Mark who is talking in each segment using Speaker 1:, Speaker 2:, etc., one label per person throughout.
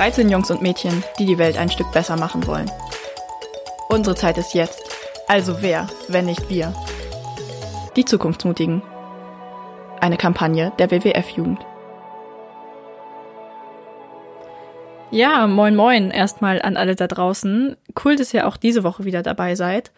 Speaker 1: 13 Jungs und Mädchen, die die Welt ein Stück besser machen wollen. Unsere Zeit ist jetzt. Also wer, wenn nicht wir? Die Zukunftsmutigen. Eine Kampagne der WWF-Jugend. Ja, moin moin erstmal an alle da draußen. Cool, dass ihr auch diese Woche wieder dabei seid.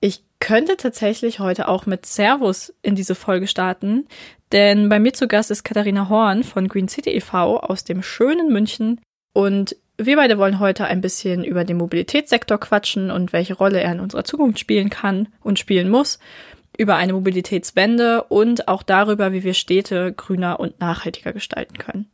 Speaker 1: Ich könnte tatsächlich heute auch mit Servus in diese Folge starten, denn bei mir zu Gast ist Katharina Horn von Green City e.V. aus dem schönen München, und wir beide wollen heute ein bisschen über den Mobilitätssektor quatschen und welche Rolle er in unserer Zukunft spielen kann und spielen muss, über eine Mobilitätswende und auch darüber, wie wir Städte grüner und nachhaltiger gestalten können.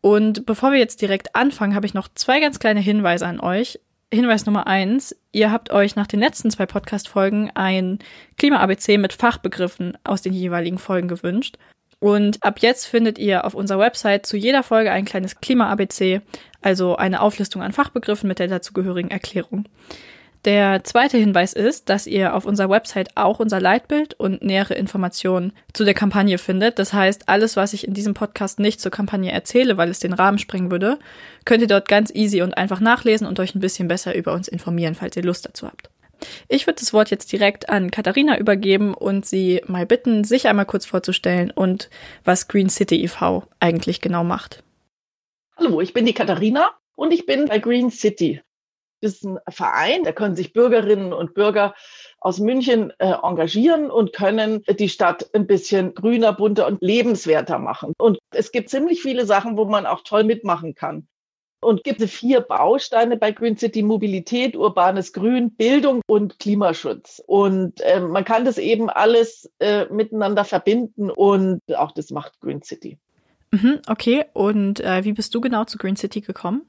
Speaker 1: Und bevor wir jetzt direkt anfangen, habe ich noch zwei ganz kleine Hinweise an euch. Hinweis Nummer eins. Ihr habt euch nach den letzten zwei Podcast-Folgen ein Klima-ABC mit Fachbegriffen aus den jeweiligen Folgen gewünscht. Und ab jetzt findet ihr auf unserer Website zu jeder Folge ein kleines Klima-ABC, also eine Auflistung an Fachbegriffen mit der dazugehörigen Erklärung. Der zweite Hinweis ist, dass ihr auf unserer Website auch unser Leitbild und nähere Informationen zu der Kampagne findet. Das heißt, alles, was ich in diesem Podcast nicht zur Kampagne erzähle, weil es den Rahmen sprengen würde, könnt ihr dort ganz easy und einfach nachlesen und euch ein bisschen besser über uns informieren, falls ihr Lust dazu habt. Ich würde das Wort jetzt direkt an Katharina übergeben und sie mal bitten, sich einmal kurz vorzustellen und was Green City e.V. eigentlich genau macht.
Speaker 2: Hallo, ich bin die Katharina und ich bin bei Green City. Das ist ein Verein, da können sich Bürgerinnen und Bürger aus München äh, engagieren und können die Stadt ein bisschen grüner, bunter und lebenswerter machen. Und es gibt ziemlich viele Sachen, wo man auch toll mitmachen kann und gibt vier Bausteine bei Green City Mobilität, urbanes Grün, Bildung und Klimaschutz. Und äh, man kann das eben alles äh, miteinander verbinden und auch das macht Green City.
Speaker 1: Mhm, okay, und äh, wie bist du genau zu Green City gekommen?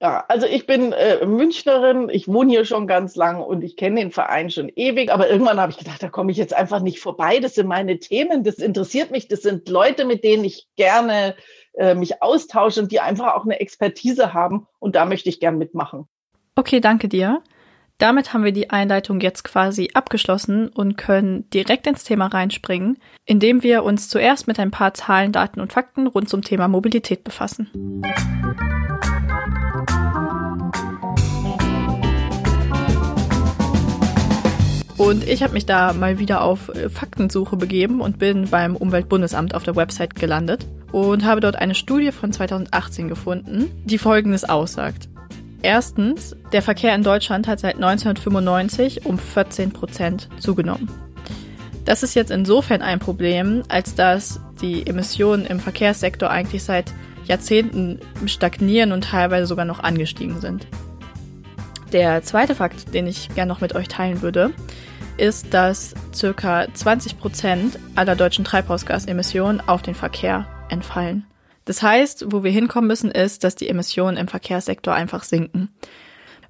Speaker 2: Ja, also ich bin äh, Münchnerin, ich wohne hier schon ganz lang und ich kenne den Verein schon ewig, aber irgendwann habe ich gedacht, da komme ich jetzt einfach nicht vorbei. Das sind meine Themen, das interessiert mich, das sind Leute, mit denen ich gerne äh, mich austausche und die einfach auch eine Expertise haben und da möchte ich gern mitmachen.
Speaker 1: Okay, danke dir. Damit haben wir die Einleitung jetzt quasi abgeschlossen und können direkt ins Thema reinspringen, indem wir uns zuerst mit ein paar Zahlen, Daten und Fakten rund zum Thema Mobilität befassen. Und ich habe mich da mal wieder auf äh, Faktensuche begeben und bin beim Umweltbundesamt auf der Website gelandet und habe dort eine Studie von 2018 gefunden, die Folgendes aussagt. Erstens, der Verkehr in Deutschland hat seit 1995 um 14 Prozent zugenommen. Das ist jetzt insofern ein Problem, als dass die Emissionen im Verkehrssektor eigentlich seit Jahrzehnten stagnieren und teilweise sogar noch angestiegen sind. Der zweite Fakt, den ich gerne noch mit euch teilen würde, ist, dass circa 20 Prozent aller deutschen Treibhausgasemissionen auf den Verkehr entfallen. Das heißt, wo wir hinkommen müssen, ist, dass die Emissionen im Verkehrssektor einfach sinken.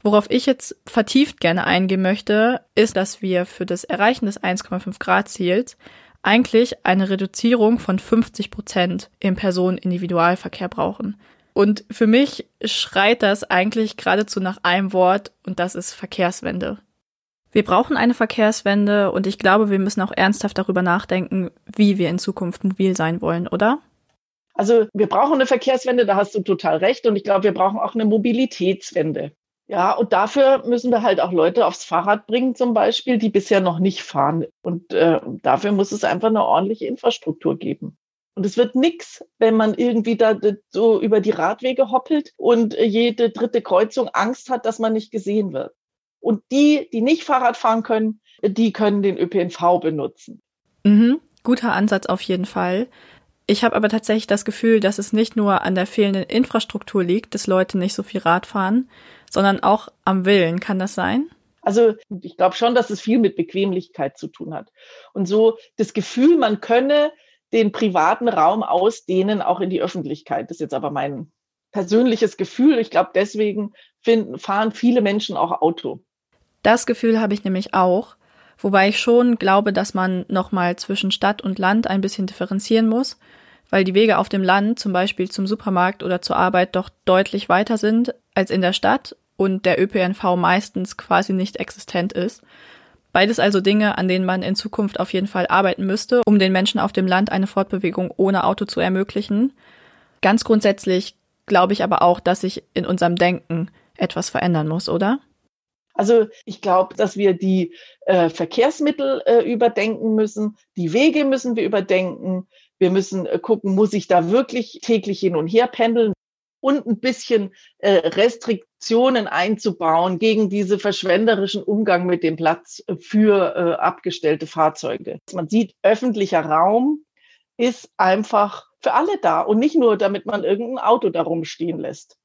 Speaker 1: Worauf ich jetzt vertieft gerne eingehen möchte, ist, dass wir für das Erreichen des 1,5 Grad Ziels eigentlich eine Reduzierung von 50 Prozent im Personenindividualverkehr brauchen. Und für mich schreit das eigentlich geradezu nach einem Wort und das ist Verkehrswende. Wir brauchen eine Verkehrswende und ich glaube, wir müssen auch ernsthaft darüber nachdenken, wie wir in Zukunft mobil sein wollen, oder?
Speaker 2: Also wir brauchen eine Verkehrswende, da hast du total recht. Und ich glaube, wir brauchen auch eine Mobilitätswende. Ja, und dafür müssen wir halt auch Leute aufs Fahrrad bringen, zum Beispiel, die bisher noch nicht fahren. Und äh, dafür muss es einfach eine ordentliche Infrastruktur geben. Und es wird nichts, wenn man irgendwie da so über die Radwege hoppelt und jede dritte Kreuzung Angst hat, dass man nicht gesehen wird. Und die, die nicht Fahrrad fahren können, die können den ÖPNV benutzen.
Speaker 1: Mhm, guter Ansatz auf jeden Fall. Ich habe aber tatsächlich das Gefühl, dass es nicht nur an der fehlenden Infrastruktur liegt, dass Leute nicht so viel Rad fahren, sondern auch am Willen. Kann das sein?
Speaker 2: Also ich glaube schon, dass es viel mit Bequemlichkeit zu tun hat. Und so das Gefühl, man könne den privaten Raum ausdehnen, auch in die Öffentlichkeit. Das ist jetzt aber mein persönliches Gefühl. Ich glaube, deswegen finden, fahren viele Menschen auch Auto.
Speaker 1: Das Gefühl habe ich nämlich auch, wobei ich schon glaube, dass man nochmal zwischen Stadt und Land ein bisschen differenzieren muss, weil die Wege auf dem Land, zum Beispiel zum Supermarkt oder zur Arbeit, doch deutlich weiter sind als in der Stadt und der ÖPNV meistens quasi nicht existent ist. Beides also Dinge, an denen man in Zukunft auf jeden Fall arbeiten müsste, um den Menschen auf dem Land eine Fortbewegung ohne Auto zu ermöglichen. Ganz grundsätzlich glaube ich aber auch, dass sich in unserem Denken etwas verändern muss, oder?
Speaker 2: Also ich glaube, dass wir die äh, Verkehrsmittel äh, überdenken müssen, die Wege müssen wir überdenken. Wir müssen äh, gucken, muss ich da wirklich täglich hin und her pendeln und ein bisschen äh, Restriktionen einzubauen gegen diese verschwenderischen Umgang mit dem Platz für äh, abgestellte Fahrzeuge. Man sieht, öffentlicher Raum ist einfach für alle da und nicht nur, damit man irgendein Auto darum stehen lässt.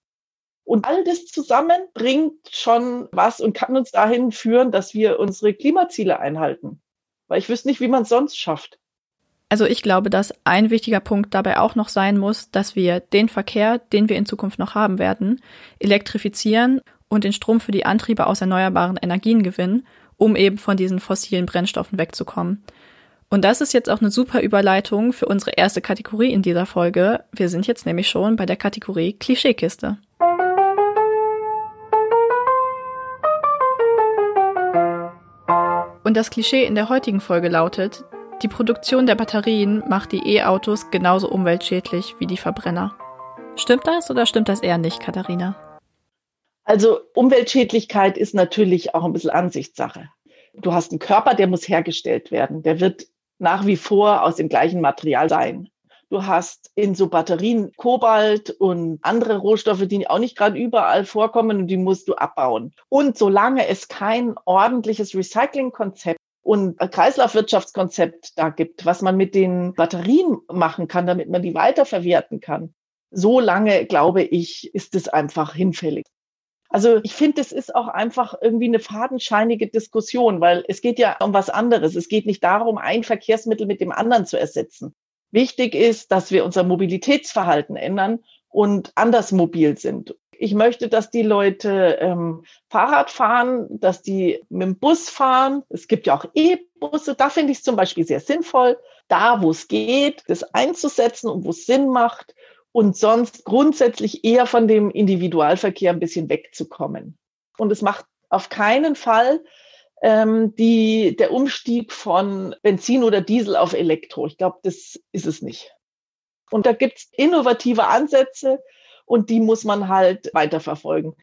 Speaker 2: Und all das zusammen bringt schon was und kann uns dahin führen, dass wir unsere Klimaziele einhalten. Weil ich wüsste nicht, wie man es sonst schafft.
Speaker 1: Also ich glaube, dass ein wichtiger Punkt dabei auch noch sein muss, dass wir den Verkehr, den wir in Zukunft noch haben werden, elektrifizieren und den Strom für die Antriebe aus erneuerbaren Energien gewinnen, um eben von diesen fossilen Brennstoffen wegzukommen. Und das ist jetzt auch eine super Überleitung für unsere erste Kategorie in dieser Folge. Wir sind jetzt nämlich schon bei der Kategorie Klischeekiste. Und das Klischee in der heutigen Folge lautet, die Produktion der Batterien macht die E-Autos genauso umweltschädlich wie die Verbrenner. Stimmt das oder stimmt das eher nicht, Katharina?
Speaker 2: Also Umweltschädlichkeit ist natürlich auch ein bisschen Ansichtssache. Du hast einen Körper, der muss hergestellt werden. Der wird nach wie vor aus dem gleichen Material sein. Du hast in so Batterien Kobalt und andere Rohstoffe, die auch nicht gerade überall vorkommen und die musst du abbauen. Und solange es kein ordentliches Recyclingkonzept und Kreislaufwirtschaftskonzept da gibt, was man mit den Batterien machen kann, damit man die weiterverwerten kann, so lange, glaube ich, ist es einfach hinfällig. Also ich finde, es ist auch einfach irgendwie eine fadenscheinige Diskussion, weil es geht ja um was anderes. Es geht nicht darum, ein Verkehrsmittel mit dem anderen zu ersetzen. Wichtig ist, dass wir unser Mobilitätsverhalten ändern und anders mobil sind. Ich möchte, dass die Leute ähm, Fahrrad fahren, dass die mit dem Bus fahren. Es gibt ja auch E-Busse. Da finde ich es zum Beispiel sehr sinnvoll, da wo es geht, das einzusetzen und wo es Sinn macht und sonst grundsätzlich eher von dem Individualverkehr ein bisschen wegzukommen. Und es macht auf keinen Fall ähm, die, der Umstieg von Benzin oder Diesel auf Elektro. Ich glaube, das ist es nicht. Und da gibt es innovative Ansätze und die muss man halt weiterverfolgen.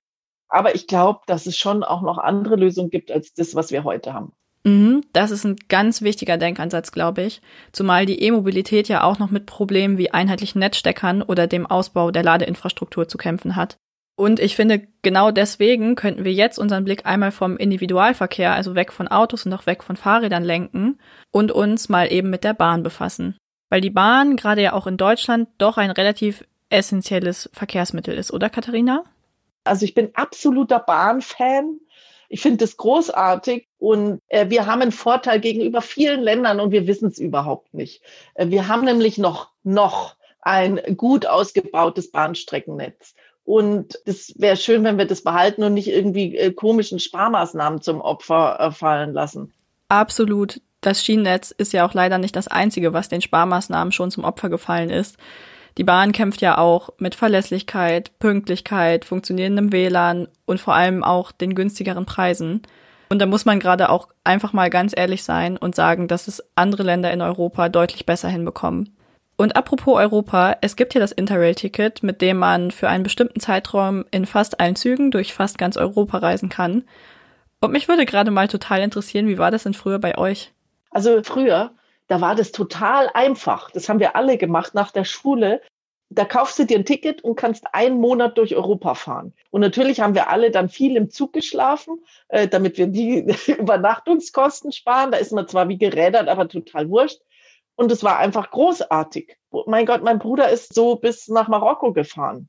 Speaker 2: Aber ich glaube, dass es schon auch noch andere Lösungen gibt als das, was wir heute haben.
Speaker 1: Mhm, das ist ein ganz wichtiger Denkansatz, glaube ich. Zumal die E-Mobilität ja auch noch mit Problemen wie einheitlichen Netzsteckern oder dem Ausbau der Ladeinfrastruktur zu kämpfen hat. Und ich finde, genau deswegen könnten wir jetzt unseren Blick einmal vom Individualverkehr, also weg von Autos und auch weg von Fahrrädern lenken und uns mal eben mit der Bahn befassen. Weil die Bahn gerade ja auch in Deutschland doch ein relativ essentielles Verkehrsmittel ist, oder Katharina?
Speaker 2: Also ich bin absoluter Bahnfan. Ich finde das großartig und äh, wir haben einen Vorteil gegenüber vielen Ländern und wir wissen es überhaupt nicht. Äh, wir haben nämlich noch, noch ein gut ausgebautes Bahnstreckennetz. Und es wäre schön, wenn wir das behalten und nicht irgendwie äh, komischen Sparmaßnahmen zum Opfer äh, fallen lassen.
Speaker 1: Absolut. Das Schienennetz ist ja auch leider nicht das Einzige, was den Sparmaßnahmen schon zum Opfer gefallen ist. Die Bahn kämpft ja auch mit Verlässlichkeit, Pünktlichkeit, funktionierendem WLAN und vor allem auch den günstigeren Preisen. Und da muss man gerade auch einfach mal ganz ehrlich sein und sagen, dass es andere Länder in Europa deutlich besser hinbekommen. Und apropos Europa, es gibt hier das Interrail-Ticket, mit dem man für einen bestimmten Zeitraum in fast allen Zügen durch fast ganz Europa reisen kann. Und mich würde gerade mal total interessieren, wie war das denn früher bei euch?
Speaker 2: Also früher, da war das total einfach. Das haben wir alle gemacht nach der Schule. Da kaufst du dir ein Ticket und kannst einen Monat durch Europa fahren. Und natürlich haben wir alle dann viel im Zug geschlafen, äh, damit wir die Übernachtungskosten sparen. Da ist man zwar wie gerädert, aber total wurscht. Und es war einfach großartig. Mein Gott, mein Bruder ist so bis nach Marokko gefahren.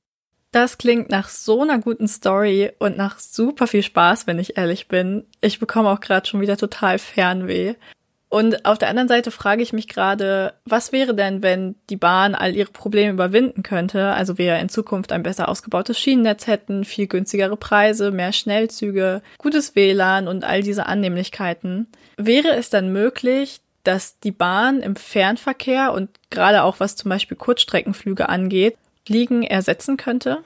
Speaker 1: Das klingt nach so einer guten Story und nach super viel Spaß, wenn ich ehrlich bin. Ich bekomme auch gerade schon wieder total Fernweh. Und auf der anderen Seite frage ich mich gerade, was wäre denn, wenn die Bahn all ihre Probleme überwinden könnte? Also wir in Zukunft ein besser ausgebautes Schienennetz hätten, viel günstigere Preise, mehr Schnellzüge, gutes WLAN und all diese Annehmlichkeiten. Wäre es dann möglich, dass die Bahn im Fernverkehr und gerade auch was zum Beispiel Kurzstreckenflüge angeht, Fliegen ersetzen könnte?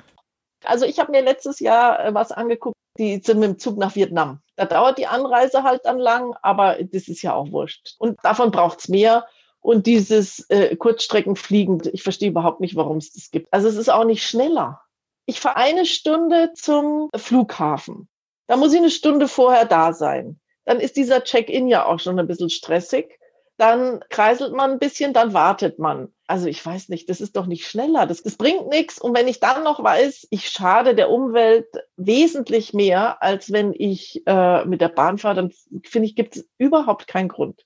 Speaker 2: Also ich habe mir letztes Jahr äh, was angeguckt, die sind mit dem Zug nach Vietnam. Da dauert die Anreise halt dann lang, aber das ist ja auch wurscht. Und davon braucht's mehr. Und dieses äh, Kurzstreckenfliegen, ich verstehe überhaupt nicht, warum es das gibt. Also es ist auch nicht schneller. Ich fahre eine Stunde zum Flughafen. Da muss ich eine Stunde vorher da sein. Dann ist dieser Check-in ja auch schon ein bisschen stressig dann kreiselt man ein bisschen, dann wartet man. Also ich weiß nicht, das ist doch nicht schneller. Das, das bringt nichts. Und wenn ich dann noch weiß, ich schade der Umwelt wesentlich mehr, als wenn ich äh, mit der Bahn fahre, dann finde ich, gibt es überhaupt keinen Grund.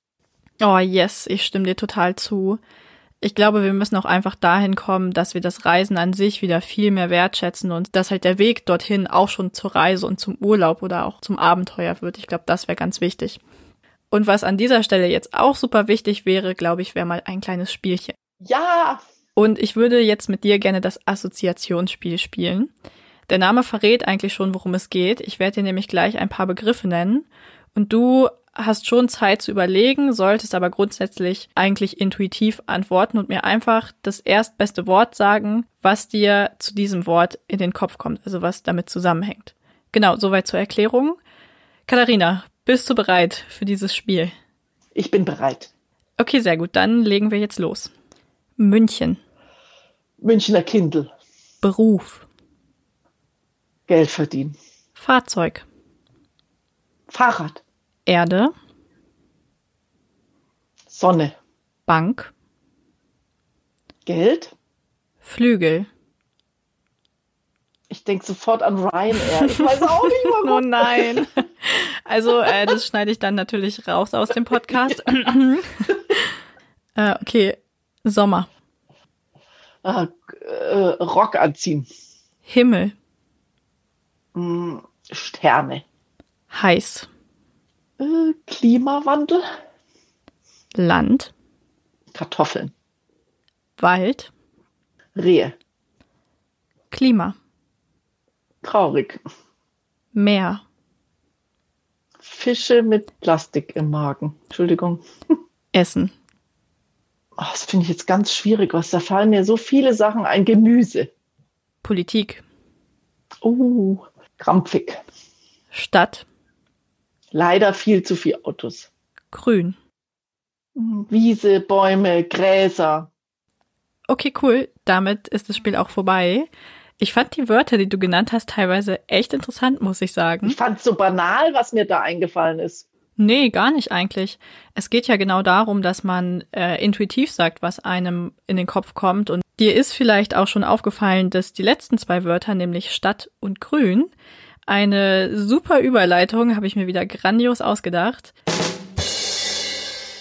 Speaker 1: Oh yes, ich stimme dir total zu. Ich glaube, wir müssen auch einfach dahin kommen, dass wir das Reisen an sich wieder viel mehr wertschätzen und dass halt der Weg dorthin auch schon zur Reise und zum Urlaub oder auch zum Abenteuer wird. Ich glaube, das wäre ganz wichtig. Und was an dieser Stelle jetzt auch super wichtig wäre, glaube ich, wäre mal ein kleines Spielchen.
Speaker 2: Ja!
Speaker 1: Und ich würde jetzt mit dir gerne das Assoziationsspiel spielen. Der Name verrät eigentlich schon, worum es geht. Ich werde dir nämlich gleich ein paar Begriffe nennen. Und du hast schon Zeit zu überlegen, solltest aber grundsätzlich eigentlich intuitiv antworten und mir einfach das erstbeste Wort sagen, was dir zu diesem Wort in den Kopf kommt, also was damit zusammenhängt. Genau, soweit zur Erklärung. Katharina, bist du bereit für dieses Spiel?
Speaker 2: Ich bin bereit.
Speaker 1: Okay, sehr gut. Dann legen wir jetzt los. München.
Speaker 2: Münchner Kindl.
Speaker 1: Beruf.
Speaker 2: Geld verdienen.
Speaker 1: Fahrzeug.
Speaker 2: Fahrrad.
Speaker 1: Erde.
Speaker 2: Sonne.
Speaker 1: Bank.
Speaker 2: Geld.
Speaker 1: Flügel.
Speaker 2: Ich denke sofort an Ryanair. Ich weiß auch nicht warum.
Speaker 1: oh nein. Also, äh, das schneide ich dann natürlich raus aus dem Podcast. äh, okay, Sommer.
Speaker 2: Ah, äh, Rock anziehen.
Speaker 1: Himmel.
Speaker 2: Hm, Sterne.
Speaker 1: Heiß.
Speaker 2: Äh, Klimawandel.
Speaker 1: Land.
Speaker 2: Kartoffeln.
Speaker 1: Wald.
Speaker 2: Rehe.
Speaker 1: Klima.
Speaker 2: Traurig.
Speaker 1: Meer.
Speaker 2: Fische mit Plastik im Magen. Entschuldigung.
Speaker 1: Essen.
Speaker 2: Oh, das finde ich jetzt ganz schwierig, was da fallen mir so viele Sachen ein. Gemüse.
Speaker 1: Politik.
Speaker 2: Oh, krampfig.
Speaker 1: Stadt.
Speaker 2: Leider viel zu viel Autos.
Speaker 1: Grün.
Speaker 2: Wiese, Bäume, Gräser.
Speaker 1: Okay, cool. Damit ist das Spiel auch vorbei. Ich fand die Wörter, die du genannt hast, teilweise echt interessant, muss ich sagen.
Speaker 2: Ich fand es so banal, was mir da eingefallen ist.
Speaker 1: Nee, gar nicht eigentlich. Es geht ja genau darum, dass man äh, intuitiv sagt, was einem in den Kopf kommt. Und dir ist vielleicht auch schon aufgefallen, dass die letzten zwei Wörter, nämlich Stadt und Grün, eine super Überleitung, habe ich mir wieder grandios ausgedacht,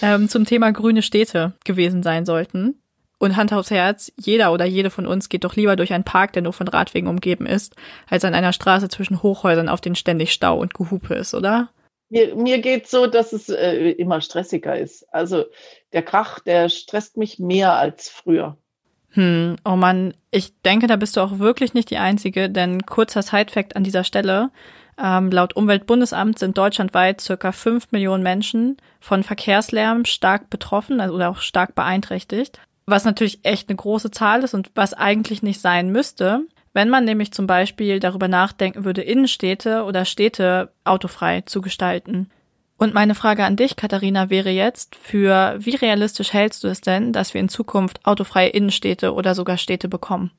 Speaker 1: ähm, zum Thema grüne Städte gewesen sein sollten. Und Hand aufs Herz, jeder oder jede von uns geht doch lieber durch einen Park, der nur von Radwegen umgeben ist, als an einer Straße zwischen Hochhäusern, auf denen ständig Stau und Gehupe ist, oder?
Speaker 2: Mir, mir geht so, dass es äh, immer stressiger ist. Also der Krach, der stresst mich mehr als früher.
Speaker 1: Hm, oh Mann, ich denke, da bist du auch wirklich nicht die Einzige, denn kurzer Sidefact an dieser Stelle. Ähm, laut Umweltbundesamt sind deutschlandweit circa fünf Millionen Menschen von Verkehrslärm stark betroffen also, oder auch stark beeinträchtigt was natürlich echt eine große Zahl ist und was eigentlich nicht sein müsste. Wenn man nämlich zum Beispiel darüber nachdenken würde, Innenstädte oder Städte autofrei zu gestalten. Und meine Frage an dich, Katharina, wäre jetzt, für wie realistisch hältst du es denn, dass wir in Zukunft autofreie Innenstädte oder sogar Städte bekommen?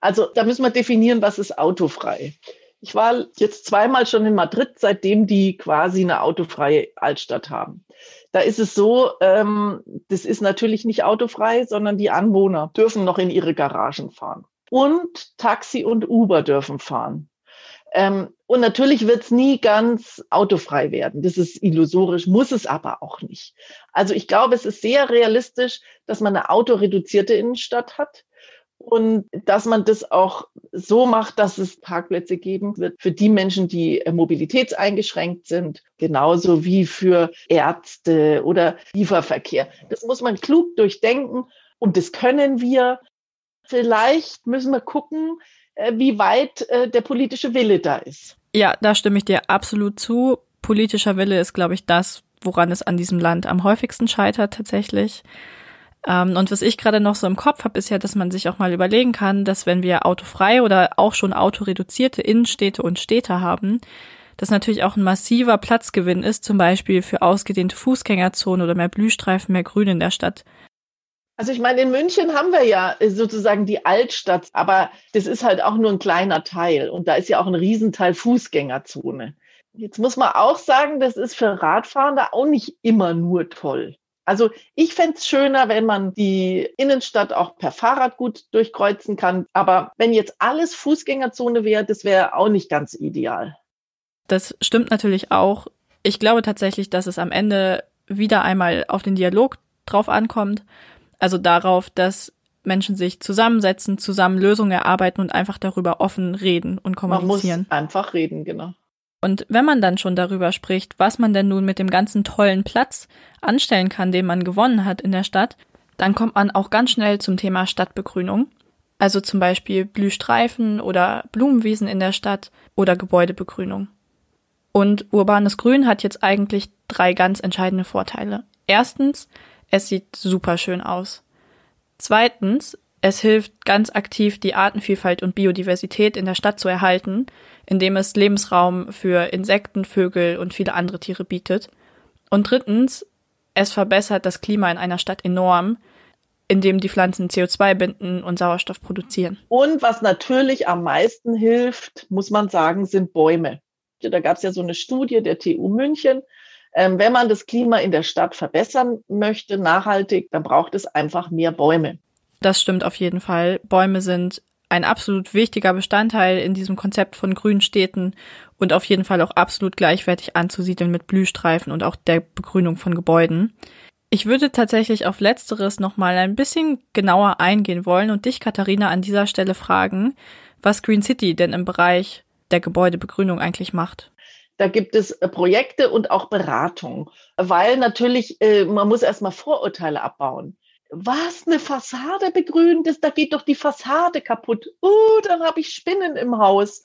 Speaker 2: Also da müssen wir definieren, was ist autofrei. Ich war jetzt zweimal schon in Madrid, seitdem die quasi eine autofreie Altstadt haben. Da ist es so, ähm, das ist natürlich nicht autofrei, sondern die Anwohner dürfen noch in ihre Garagen fahren. Und Taxi und Uber dürfen fahren. Ähm, und natürlich wird es nie ganz autofrei werden. Das ist illusorisch, muss es aber auch nicht. Also ich glaube, es ist sehr realistisch, dass man eine autoreduzierte Innenstadt hat und dass man das auch so macht, dass es Parkplätze geben wird für die Menschen, die äh, mobilitätseingeschränkt sind, genauso wie für Ärzte oder Lieferverkehr. Das muss man klug durchdenken und das können wir. Vielleicht müssen wir gucken, äh, wie weit äh, der politische Wille da ist.
Speaker 1: Ja, da stimme ich dir absolut zu. Politischer Wille ist, glaube ich, das, woran es an diesem Land am häufigsten scheitert tatsächlich. Ähm, und was ich gerade noch so im Kopf habe, ist ja, dass man sich auch mal überlegen kann, dass wenn wir autofrei oder auch schon autoreduzierte Innenstädte und Städte haben, das natürlich auch ein massiver Platzgewinn ist, zum Beispiel für ausgedehnte Fußgängerzonen oder mehr Blühstreifen, mehr Grün in der Stadt.
Speaker 2: Also ich meine, in München haben wir ja sozusagen die Altstadt, aber das ist halt auch nur ein kleiner Teil und da ist ja auch ein Riesenteil Fußgängerzone. Jetzt muss man auch sagen, das ist für Radfahrende auch nicht immer nur toll. Also ich fände es schöner, wenn man die Innenstadt auch per Fahrrad gut durchkreuzen kann. Aber wenn jetzt alles Fußgängerzone wäre, das wäre auch nicht ganz ideal.
Speaker 1: Das stimmt natürlich auch. Ich glaube tatsächlich, dass es am Ende wieder einmal auf den Dialog drauf ankommt. Also darauf, dass Menschen sich zusammensetzen, zusammen Lösungen erarbeiten und einfach darüber offen reden und kommunizieren.
Speaker 2: Man muss einfach reden, genau.
Speaker 1: Und wenn man dann schon darüber spricht, was man denn nun mit dem ganzen tollen Platz anstellen kann, den man gewonnen hat in der Stadt, dann kommt man auch ganz schnell zum Thema Stadtbegrünung. Also zum Beispiel Blühstreifen oder Blumenwiesen in der Stadt oder Gebäudebegrünung. Und urbanes Grün hat jetzt eigentlich drei ganz entscheidende Vorteile. Erstens, es sieht super schön aus. Zweitens, es hilft ganz aktiv, die Artenvielfalt und Biodiversität in der Stadt zu erhalten, indem es Lebensraum für Insekten, Vögel und viele andere Tiere bietet. Und drittens, es verbessert das Klima in einer Stadt enorm, indem die Pflanzen CO2 binden und Sauerstoff produzieren.
Speaker 2: Und was natürlich am meisten hilft, muss man sagen, sind Bäume. Da gab es ja so eine Studie der TU München. Ähm, wenn man das Klima in der Stadt verbessern möchte, nachhaltig, dann braucht es einfach mehr Bäume.
Speaker 1: Das stimmt auf jeden Fall. Bäume sind ein absolut wichtiger Bestandteil in diesem Konzept von grünen Städten und auf jeden Fall auch absolut gleichwertig anzusiedeln mit Blühstreifen und auch der Begrünung von Gebäuden. Ich würde tatsächlich auf letzteres nochmal ein bisschen genauer eingehen wollen und dich, Katharina, an dieser Stelle fragen, was Green City denn im Bereich der Gebäudebegrünung eigentlich macht.
Speaker 2: Da gibt es äh, Projekte und auch Beratung, weil natürlich, äh, man muss erstmal Vorurteile abbauen was, eine Fassade begrünen, das, da geht doch die Fassade kaputt. Uh, dann habe ich Spinnen im Haus.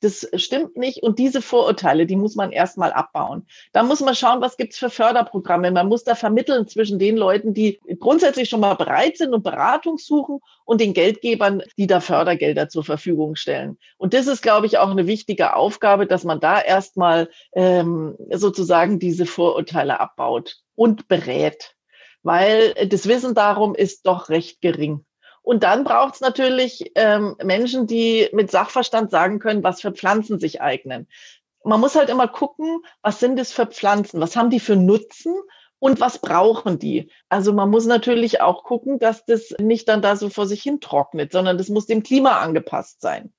Speaker 2: Das stimmt nicht. Und diese Vorurteile, die muss man erstmal abbauen. Da muss man schauen, was gibt's für Förderprogramme. Man muss da vermitteln zwischen den Leuten, die grundsätzlich schon mal bereit sind und Beratung suchen und den Geldgebern, die da Fördergelder zur Verfügung stellen. Und das ist, glaube ich, auch eine wichtige Aufgabe, dass man da erstmal ähm, sozusagen diese Vorurteile abbaut und berät weil das Wissen darum ist doch recht gering. Und dann braucht es natürlich ähm, Menschen, die mit Sachverstand sagen können, was für Pflanzen sich eignen. Man muss halt immer gucken, was sind es für Pflanzen, was haben die für Nutzen und was brauchen die. Also man muss natürlich auch gucken, dass das nicht dann da so vor sich hin trocknet, sondern das muss dem Klima angepasst sein.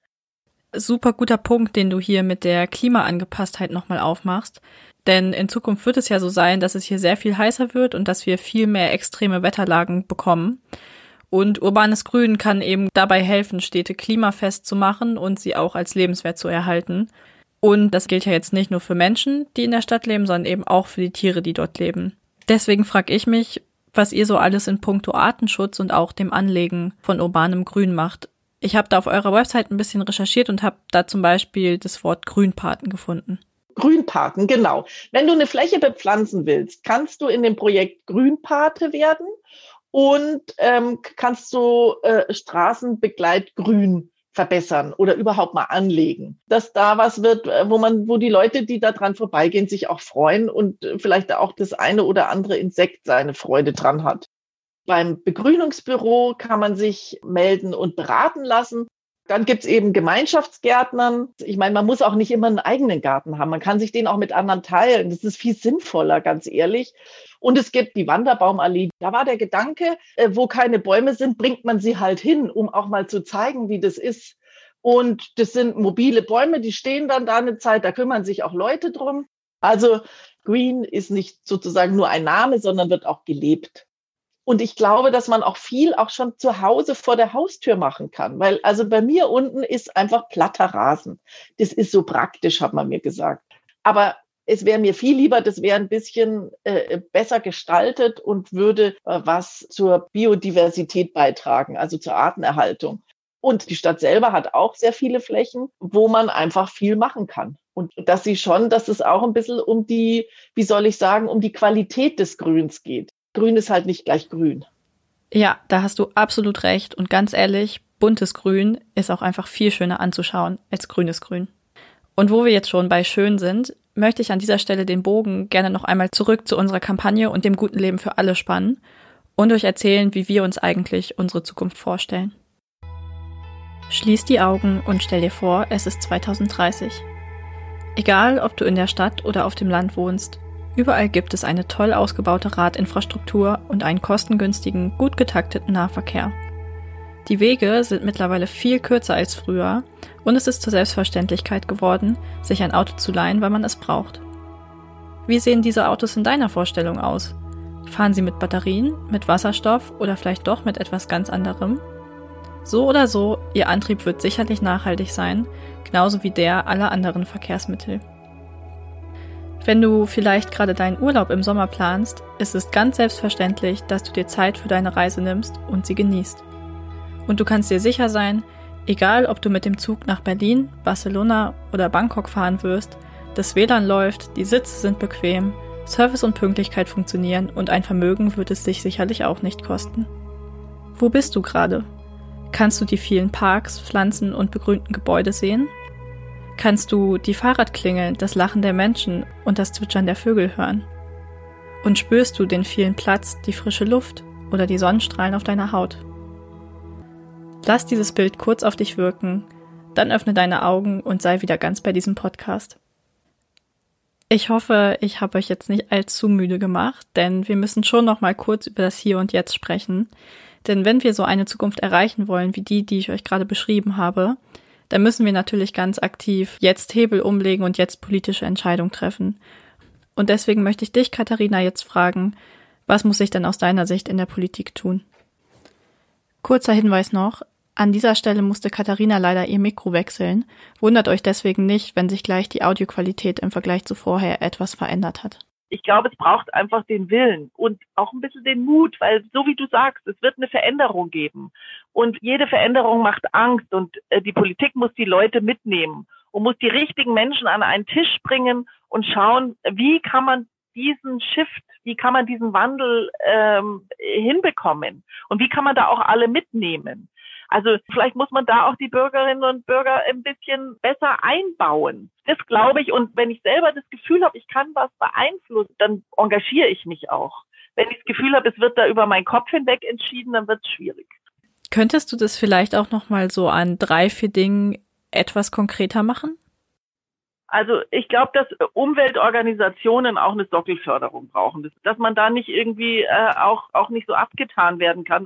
Speaker 1: Super guter Punkt, den du hier mit der Klimaangepasstheit nochmal aufmachst. Denn in Zukunft wird es ja so sein, dass es hier sehr viel heißer wird und dass wir viel mehr extreme Wetterlagen bekommen. Und urbanes Grün kann eben dabei helfen, Städte klimafest zu machen und sie auch als lebenswert zu erhalten. Und das gilt ja jetzt nicht nur für Menschen, die in der Stadt leben, sondern eben auch für die Tiere, die dort leben. Deswegen frage ich mich, was ihr so alles in puncto Artenschutz und auch dem Anlegen von urbanem Grün macht. Ich habe da auf eurer Website ein bisschen recherchiert und habe da zum Beispiel das Wort Grünpaten gefunden.
Speaker 2: Grünpaten, genau. Wenn du eine Fläche bepflanzen willst, kannst du in dem Projekt Grünpate werden und ähm, kannst du äh, Straßenbegleitgrün verbessern oder überhaupt mal anlegen. Dass da was wird, äh, wo man, wo die Leute, die da dran vorbeigehen, sich auch freuen und äh, vielleicht auch das eine oder andere Insekt seine Freude dran hat. Beim Begrünungsbüro kann man sich melden und beraten lassen. Dann gibt's eben Gemeinschaftsgärtnern. Ich meine, man muss auch nicht immer einen eigenen Garten haben. Man kann sich den auch mit anderen teilen. Das ist viel sinnvoller, ganz ehrlich. Und es gibt die Wanderbaumallee. Da war der Gedanke, äh, wo keine Bäume sind, bringt man sie halt hin, um auch mal zu zeigen, wie das ist. Und das sind mobile Bäume, die stehen dann da eine Zeit, da kümmern sich auch Leute drum. Also Green ist nicht sozusagen nur ein Name, sondern wird auch gelebt.
Speaker 3: Und ich glaube, dass man auch viel auch schon zu Hause vor der Haustür machen kann, weil also bei mir unten ist einfach platter Rasen. Das ist so praktisch, hat man mir gesagt. Aber es wäre mir viel lieber, das wäre ein bisschen äh, besser gestaltet und würde äh, was zur Biodiversität beitragen, also zur Artenerhaltung. Und die Stadt selber hat auch sehr viele Flächen, wo man einfach viel machen kann. Und dass sie schon, dass es auch ein bisschen um die, wie soll ich sagen, um die Qualität des Grüns geht. Grün ist halt nicht gleich grün.
Speaker 1: Ja, da hast du absolut recht. Und ganz ehrlich, buntes Grün ist auch einfach viel schöner anzuschauen als grünes Grün. Und wo wir jetzt schon bei schön sind, möchte ich an dieser Stelle den Bogen gerne noch einmal zurück zu unserer Kampagne und dem guten Leben für alle spannen und euch erzählen, wie wir uns eigentlich unsere Zukunft vorstellen. Schließ die Augen und stell dir vor, es ist 2030. Egal, ob du in der Stadt oder auf dem Land wohnst, überall gibt es eine toll ausgebaute Radinfrastruktur und einen kostengünstigen, gut getakteten Nahverkehr. Die Wege sind mittlerweile viel kürzer als früher und es ist zur Selbstverständlichkeit geworden, sich ein Auto zu leihen, weil man es braucht. Wie sehen diese Autos in deiner Vorstellung aus? Fahren sie mit Batterien, mit Wasserstoff oder vielleicht doch mit etwas ganz anderem? So oder so, ihr Antrieb wird sicherlich nachhaltig sein, genauso wie der aller anderen Verkehrsmittel. Wenn du vielleicht gerade deinen Urlaub im Sommer planst, ist es ganz selbstverständlich, dass du dir Zeit für deine Reise nimmst und sie genießt. Und du kannst dir sicher sein, egal ob du mit dem Zug nach Berlin, Barcelona oder Bangkok fahren wirst, das WLAN läuft, die Sitze sind bequem, Service und Pünktlichkeit funktionieren und ein Vermögen wird es dich sicherlich auch nicht kosten. Wo bist du gerade? Kannst du die vielen Parks, Pflanzen und begrünten Gebäude sehen? Kannst du die Fahrradklingeln, das Lachen der Menschen und das Zwitschern der Vögel hören? Und spürst du den vielen Platz, die frische Luft oder die Sonnenstrahlen auf deiner Haut? Lass dieses Bild kurz auf dich wirken, dann öffne deine Augen und sei wieder ganz bei diesem Podcast. Ich hoffe, ich habe euch jetzt nicht allzu müde gemacht, denn wir müssen schon noch mal kurz über das Hier und Jetzt sprechen. Denn wenn wir so eine Zukunft erreichen wollen, wie die, die ich euch gerade beschrieben habe, dann müssen wir natürlich ganz aktiv jetzt Hebel umlegen und jetzt politische Entscheidungen treffen. Und deswegen möchte ich dich, Katharina, jetzt fragen, was muss ich denn aus deiner Sicht in der Politik tun? Kurzer Hinweis noch, an dieser Stelle musste Katharina leider ihr Mikro wechseln. Wundert euch deswegen nicht, wenn sich gleich die Audioqualität im Vergleich zu vorher etwas verändert hat
Speaker 2: ich glaube, es braucht einfach den Willen und auch ein bisschen den Mut, weil so wie du sagst, es wird eine Veränderung geben. Und jede Veränderung macht Angst und äh, die Politik muss die Leute mitnehmen und muss die richtigen Menschen an einen Tisch bringen und schauen, wie kann man diesen Shift, wie kann man diesen Wandel ähm, hinbekommen und wie kann man da auch alle mitnehmen. Also vielleicht muss man da auch die Bürgerinnen und Bürger ein bisschen besser einbauen. Das glaube ich. Und wenn ich selber das Gefühl habe, ich kann was beeinflussen, dann engagiere ich mich auch. Wenn ich das Gefühl habe, es wird da über meinen Kopf hinweg entschieden, dann wird es schwierig.
Speaker 1: Könntest du das vielleicht auch noch mal so an drei, vier Dingen etwas konkreter machen?
Speaker 2: Also ich glaube, dass Umweltorganisationen auch eine Sockelförderung brauchen, dass man da nicht irgendwie äh, auch auch nicht so abgetan werden kann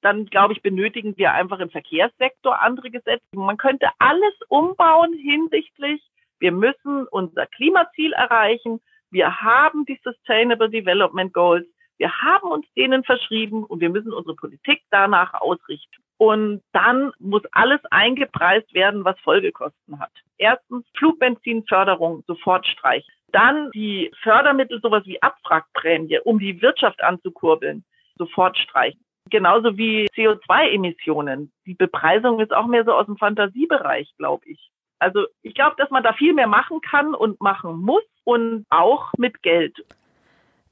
Speaker 2: dann glaube ich, benötigen wir einfach im Verkehrssektor andere Gesetze. Man könnte alles umbauen hinsichtlich, wir müssen unser Klimaziel erreichen. Wir haben die Sustainable Development Goals. Wir haben uns denen verschrieben und wir müssen unsere Politik danach ausrichten. Und dann muss alles eingepreist werden, was Folgekosten hat. Erstens Flugbenzinförderung sofort streichen. Dann die Fördermittel, sowas wie Abwrackprämie, um die Wirtschaft anzukurbeln, sofort streichen. Genauso wie CO2-Emissionen. Die Bepreisung ist auch mehr so aus dem Fantasiebereich, glaube ich. Also ich glaube, dass man da viel mehr machen kann und machen muss und auch mit Geld.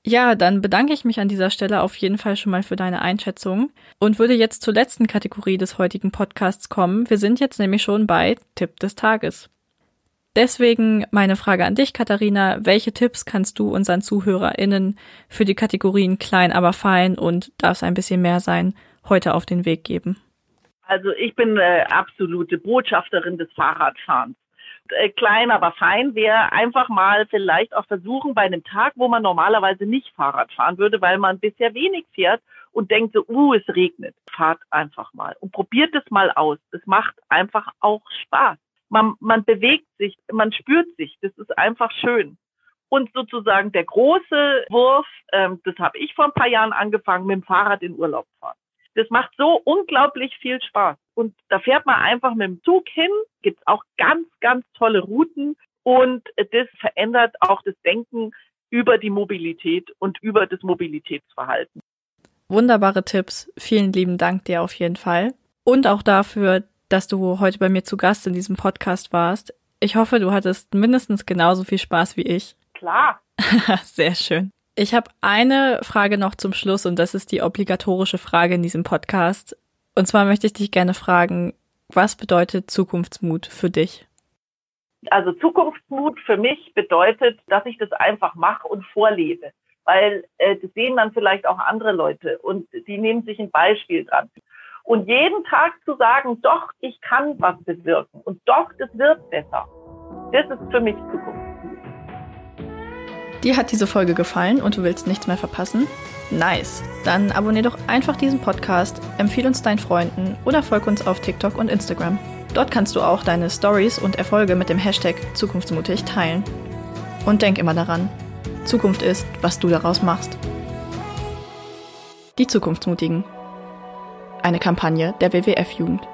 Speaker 1: Ja, dann bedanke ich mich an dieser Stelle auf jeden Fall schon mal für deine Einschätzung und würde jetzt zur letzten Kategorie des heutigen Podcasts kommen. Wir sind jetzt nämlich schon bei Tipp des Tages. Deswegen meine Frage an dich, Katharina. Welche Tipps kannst du unseren ZuhörerInnen für die Kategorien klein, aber fein und darf es ein bisschen mehr sein, heute auf den Weg geben?
Speaker 2: Also ich bin äh, absolute Botschafterin des Fahrradfahrens. Äh, klein, aber fein wäre einfach mal vielleicht auch versuchen bei einem Tag, wo man normalerweise nicht Fahrrad fahren würde, weil man bisher wenig fährt und denkt so, uh, es regnet. Fahrt einfach mal und probiert es mal aus. Es macht einfach auch Spaß man, man bewegt sich, man spürt sich. Das ist einfach schön. Und sozusagen der große Wurf, ähm, das habe ich vor ein paar Jahren angefangen, mit dem Fahrrad in Urlaub fahren. Das macht so unglaublich viel Spaß. Und da fährt man einfach mit dem Zug hin, gibt auch ganz, ganz tolle Routen und das verändert auch das Denken über die Mobilität und über das Mobilitätsverhalten.
Speaker 1: Wunderbare Tipps. Vielen lieben Dank dir auf jeden Fall. Und auch dafür, dass du heute bei mir zu Gast in diesem Podcast warst. Ich hoffe, du hattest mindestens genauso viel Spaß wie ich.
Speaker 2: Klar.
Speaker 1: Sehr schön. Ich habe eine Frage noch zum Schluss und das ist die obligatorische Frage in diesem Podcast. Und zwar möchte ich dich gerne fragen, was bedeutet Zukunftsmut für dich?
Speaker 2: Also Zukunftsmut für mich bedeutet, dass ich das einfach mache und vorlebe. Weil äh, das sehen dann vielleicht auch andere Leute und die nehmen sich ein Beispiel dran. Und jeden Tag zu sagen, doch, ich kann was bewirken und doch, das wird besser. Das ist für mich Zukunft.
Speaker 1: Dir hat diese Folge gefallen und du willst nichts mehr verpassen? Nice. Dann abonnier doch einfach diesen Podcast, empfehle uns deinen Freunden oder folg uns auf TikTok und Instagram. Dort kannst du auch deine Stories und Erfolge mit dem Hashtag Zukunftsmutig teilen. Und denk immer daran, Zukunft ist, was du daraus machst. Die Zukunftsmutigen. Eine Kampagne der WWF-Jugend.